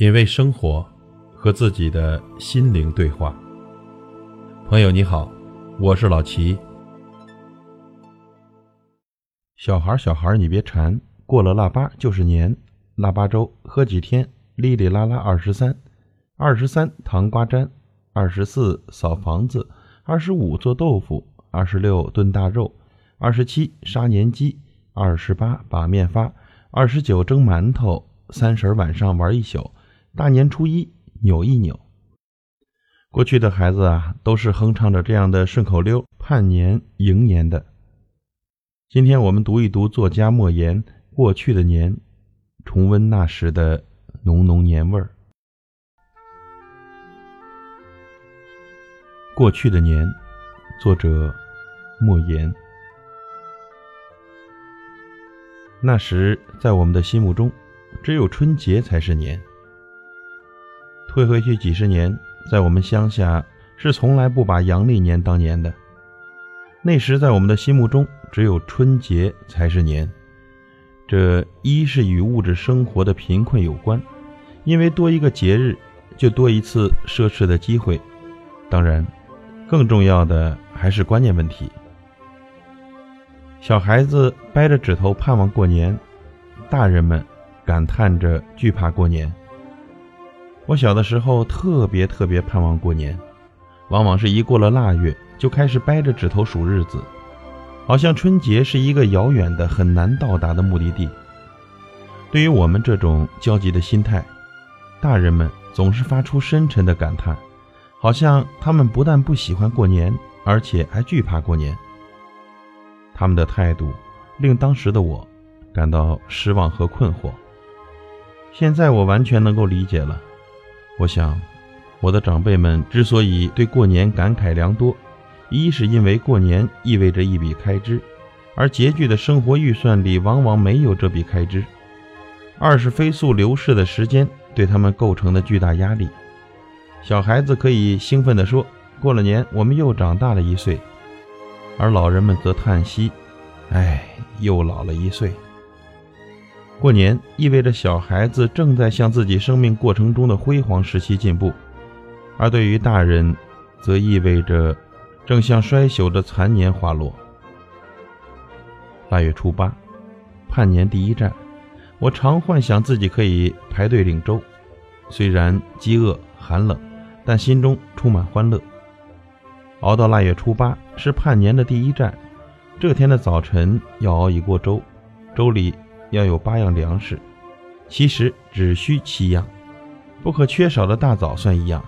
品味生活，和自己的心灵对话。朋友你好，我是老齐。小孩儿，小孩儿，你别馋，过了腊八就是年。腊八粥喝几天，哩哩啦啦二十三。二十三糖瓜粘，二十四扫房子，二十五做豆腐，二十六炖大肉，二十七杀年鸡，二十八把面发，二十九蒸馒头，三十晚上玩一宿。大年初一扭一扭。过去的孩子啊，都是哼唱着这样的顺口溜，盼年迎年的。今天我们读一读作家莫言过去的年，重温那时的浓浓年味儿。过去的年，作者莫言。那时在我们的心目中，只有春节才是年。退回去几十年，在我们乡下是从来不把阳历年当年的。那时在我们的心目中，只有春节才是年。这一是与物质生活的贫困有关，因为多一个节日，就多一次奢侈的机会。当然，更重要的还是观念问题。小孩子掰着指头盼望过年，大人们感叹着惧怕过年。我小的时候特别特别盼望过年，往往是一过了腊月就开始掰着指头数日子，好像春节是一个遥远的、很难到达的目的地。对于我们这种焦急的心态，大人们总是发出深沉的感叹，好像他们不但不喜欢过年，而且还惧怕过年。他们的态度令当时的我感到失望和困惑。现在我完全能够理解了。我想，我的长辈们之所以对过年感慨良多，一是因为过年意味着一笔开支，而拮据的生活预算里往往没有这笔开支；二是飞速流逝的时间对他们构成的巨大压力。小孩子可以兴奋地说：“过了年，我们又长大了一岁。”而老人们则叹息：“哎，又老了一岁。”过年意味着小孩子正在向自己生命过程中的辉煌时期进步，而对于大人，则意味着正向衰朽的残年滑落。腊月初八，盼年第一站，我常幻想自己可以排队领粥，虽然饥饿寒冷，但心中充满欢乐。熬到腊月初八是盼年的第一站，这天的早晨要熬一锅粥，粥里。要有八样粮食，其实只需七样，不可缺少的大枣算一样。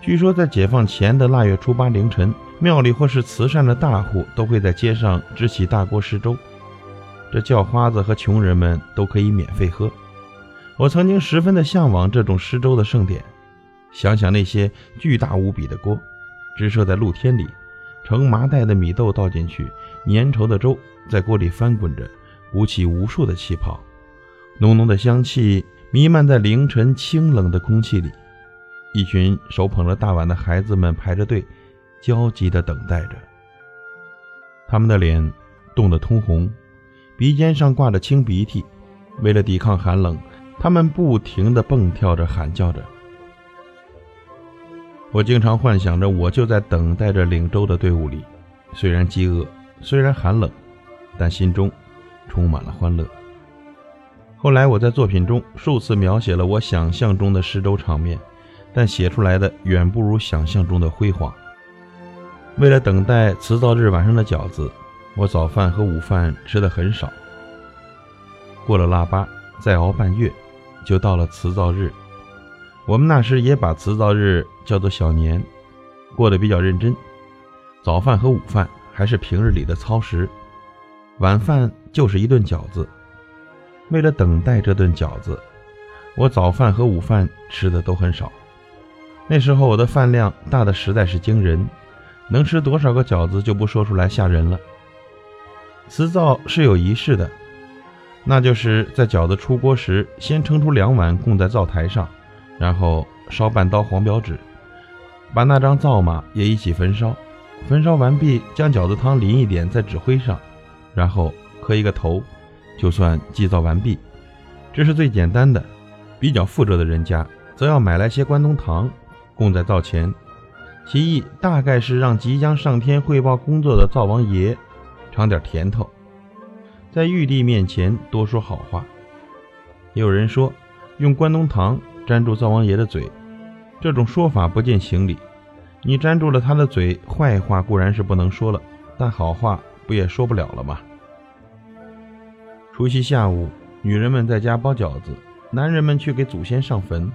据说在解放前的腊月初八凌晨，庙里或是慈善的大户都会在街上支起大锅施粥，这叫花子和穷人们都可以免费喝。我曾经十分的向往这种施粥的盛典，想想那些巨大无比的锅，直射在露天里，盛麻袋的米豆倒进去，粘稠的粥在锅里翻滚着。鼓起无数的气泡，浓浓的香气弥漫在凌晨清冷的空气里。一群手捧着大碗的孩子们排着队，焦急地等待着。他们的脸冻得通红，鼻尖上挂着清鼻涕。为了抵抗寒冷，他们不停地蹦跳着，喊叫着。我经常幻想着，我就在等待着领粥的队伍里，虽然饥饿，虽然寒冷，但心中……充满了欢乐。后来，我在作品中数次描写了我想象中的施粥场面，但写出来的远不如想象中的辉煌。为了等待辞灶日晚上的饺子，我早饭和午饭吃的很少。过了腊八，再熬半月，就到了辞灶日。我们那时也把辞灶日叫做小年，过得比较认真。早饭和午饭还是平日里的操食。晚饭就是一顿饺子。为了等待这顿饺子，我早饭和午饭吃的都很少。那时候我的饭量大的实在是惊人，能吃多少个饺子就不说出来吓人了。辞灶是有仪式的，那就是在饺子出锅时，先盛出两碗供在灶台上，然后烧半刀黄表纸，把那张灶马也一起焚烧。焚烧完毕，将饺子汤淋一点在纸灰上。然后磕一个头，就算祭灶完毕。这是最简单的，比较富着的人家，则要买来些关东糖，供在灶前。其意大概是让即将上天汇报工作的灶王爷尝点甜头，在玉帝面前多说好话。也有人说，用关东糖粘住灶王爷的嘴，这种说法不见行理。你粘住了他的嘴，坏话固然是不能说了，但好话不也说不了了吗？除夕下午，女人们在家包饺子，男人们去给祖先上坟。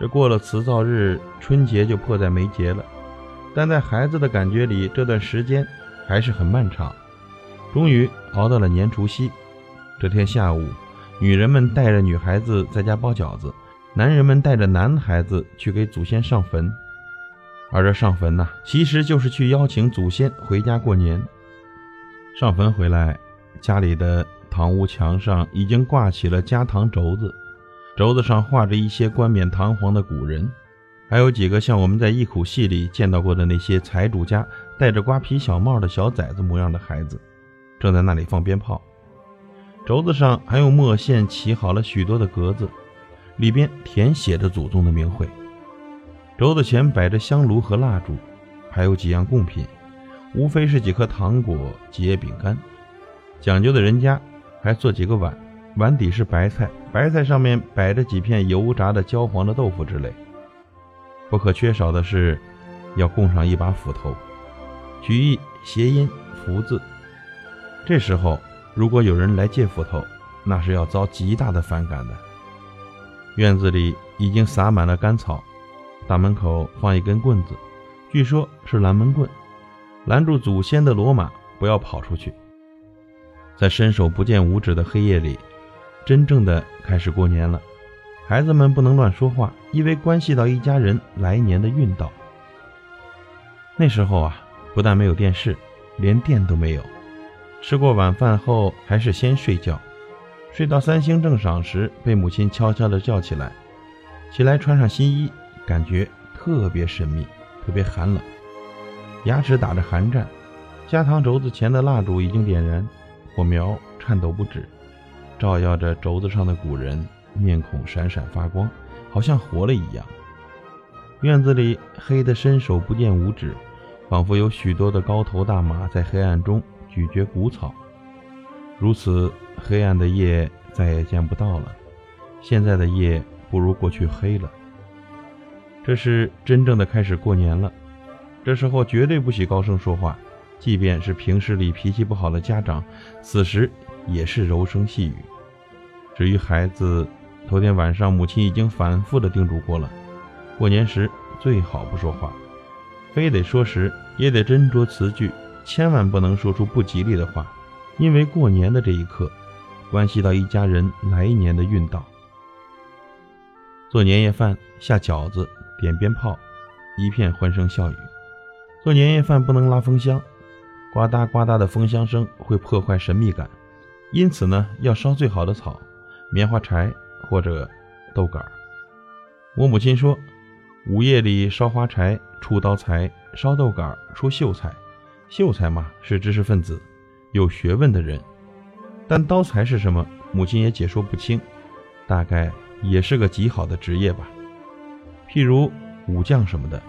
这过了辞灶日，春节就迫在眉睫了。但在孩子的感觉里，这段时间还是很漫长。终于熬到了年除夕，这天下午，女人们带着女孩子在家包饺子，男人们带着男孩子去给祖先上坟。而这上坟呢，其实就是去邀请祖先回家过年。上坟回来，家里的堂屋墙上已经挂起了家堂轴子。轴子上画着一些冠冕堂皇的古人，还有几个像我们在忆苦戏里见到过的那些财主家戴着瓜皮小帽的小崽子模样的孩子，正在那里放鞭炮。轴子上还用墨线起好了许多的格子，里边填写着祖宗的名讳。轴子前摆着香炉和蜡烛，还有几样贡品，无非是几颗糖果、几叶饼干。讲究的人家还做几个碗。碗底是白菜，白菜上面摆着几片油炸的焦黄的豆腐之类。不可缺少的是，要供上一把斧头，取意谐音福字。这时候，如果有人来借斧头，那是要遭极大的反感的。院子里已经撒满了干草，大门口放一根棍子，据说是拦门棍，拦住祖先的骡马不要跑出去。在伸手不见五指的黑夜里。真正的开始过年了，孩子们不能乱说话，因为关系到一家人来年的运道。那时候啊，不但没有电视，连电都没有。吃过晚饭后，还是先睡觉，睡到三星正晌时，被母亲悄悄地叫起来。起来穿上新衣，感觉特别神秘，特别寒冷，牙齿打着寒战。加糖轴子前的蜡烛已经点燃，火苗颤抖不止。照耀着轴子上的古人，面孔闪闪发光，好像活了一样。院子里黑得伸手不见五指，仿佛有许多的高头大马在黑暗中咀嚼谷草。如此黑暗的夜再也见不到了。现在的夜不如过去黑了。这是真正的开始过年了。这时候绝对不许高声说话，即便是平时里脾气不好的家长，此时。也是柔声细语。至于孩子，头天晚上母亲已经反复的叮嘱过了，过年时最好不说话，非得说时也得斟酌词句，千万不能说出不吉利的话，因为过年的这一刻，关系到一家人来年的运道。做年夜饭，下饺子，点鞭炮，一片欢声笑语。做年夜饭不能拉风箱，呱嗒呱嗒的风箱声会破坏神秘感。因此呢，要烧最好的草，棉花柴或者豆杆。我母亲说，午夜里烧花柴出刀财，烧豆杆出秀才。秀才嘛，是知识分子，有学问的人。但刀才是什么，母亲也解说不清，大概也是个极好的职业吧。譬如武将什么的，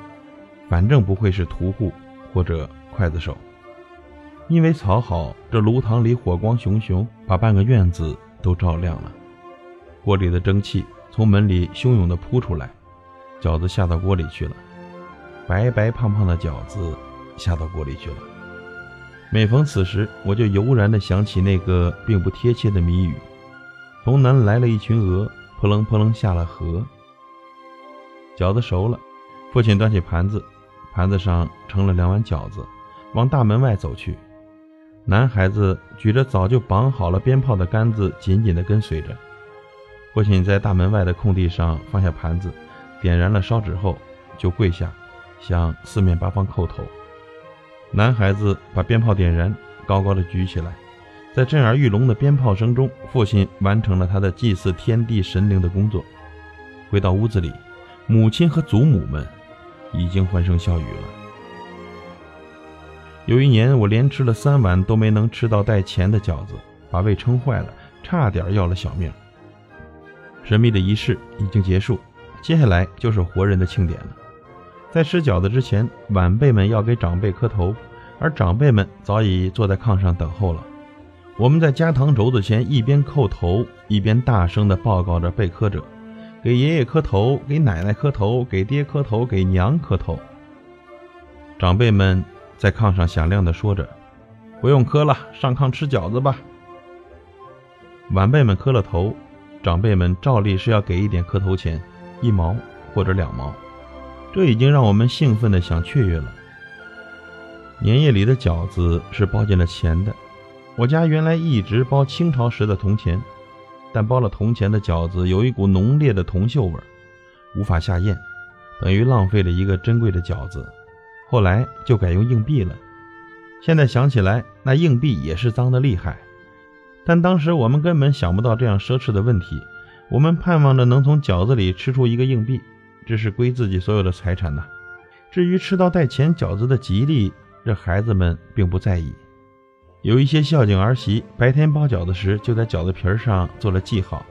反正不会是屠户或者刽子手。因为草好，这炉膛里火光熊熊，把半个院子都照亮了。锅里的蒸汽从门里汹涌地扑出来，饺子下到锅里去了，白白胖胖的饺子下到锅里去了。每逢此时，我就油然地想起那个并不贴切的谜语：从南来了一群鹅，扑棱扑棱下了河。饺子熟了，父亲端起盘子，盘子上盛了两碗饺子，往大门外走去。男孩子举着早就绑好了鞭炮的杆子，紧紧地跟随着。父亲在大门外的空地上放下盘子，点燃了烧纸后，就跪下，向四面八方叩头。男孩子把鞭炮点燃，高高的举起来，在震耳欲聋的鞭炮声中，父亲完成了他的祭祀天地神灵的工作。回到屋子里，母亲和祖母们已经欢声笑语了。有一年，我连吃了三碗都没能吃到带钱的饺子，把胃撑坏了，差点要了小命。神秘的仪式已经结束，接下来就是活人的庆典了。在吃饺子之前，晚辈们要给长辈磕头，而长辈们早已坐在炕上等候了。我们在加糖轴子前一边叩头，一边大声地报告着被磕者：给爷爷磕头，给奶奶磕头，给爹磕头，给娘磕头。长辈们在炕上响亮地说着：“不用磕了，上炕吃饺子吧。”晚辈们磕了头，长辈们照例是要给一点磕头钱，一毛或者两毛。这已经让我们兴奋的想雀跃了。年夜里的饺子是包进了钱的。我家原来一直包清朝时的铜钱，但包了铜钱的饺子有一股浓烈的铜锈味，无法下咽，等于浪费了一个珍贵的饺子。后来就改用硬币了。现在想起来，那硬币也是脏的厉害。但当时我们根本想不到这样奢侈的问题，我们盼望着能从饺子里吃出一个硬币，这是归自己所有的财产呐。至于吃到带钱饺子的吉利，这孩子们并不在意。有一些孝敬儿媳，白天包饺子时就在饺子皮上做了记号，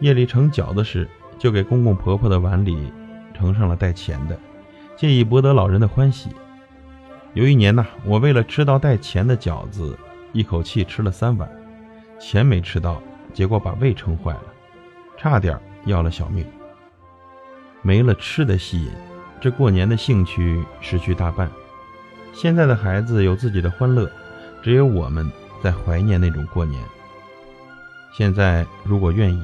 夜里盛饺子时就给公公婆婆的碗里盛上了带钱的，借以博得老人的欢喜。有一年呐，我为了吃到带钱的饺子，一口气吃了三碗，钱没吃到，结果把胃撑坏了，差点要了小命。没了吃的吸引，这过年的兴趣失去大半。现在的孩子有自己的欢乐。只有我们在怀念那种过年。现在如果愿意，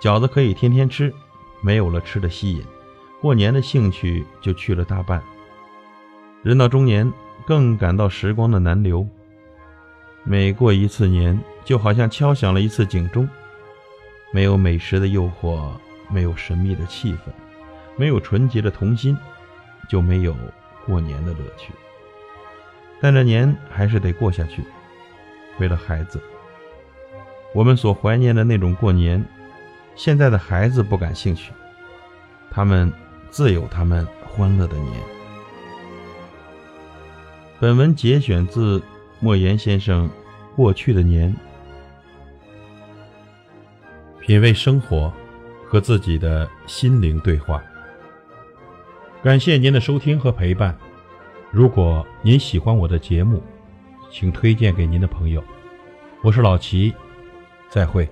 饺子可以天天吃，没有了吃的吸引，过年的兴趣就去了大半。人到中年，更感到时光的难留。每过一次年，就好像敲响了一次警钟。没有美食的诱惑，没有神秘的气氛，没有纯洁的童心，就没有过年的乐趣。但这年还是得过下去，为了孩子。我们所怀念的那种过年，现在的孩子不感兴趣，他们自有他们欢乐的年。本文节选自莫言先生《过去的年》，品味生活，和自己的心灵对话。感谢您的收听和陪伴。如果您喜欢我的节目，请推荐给您的朋友。我是老齐，再会。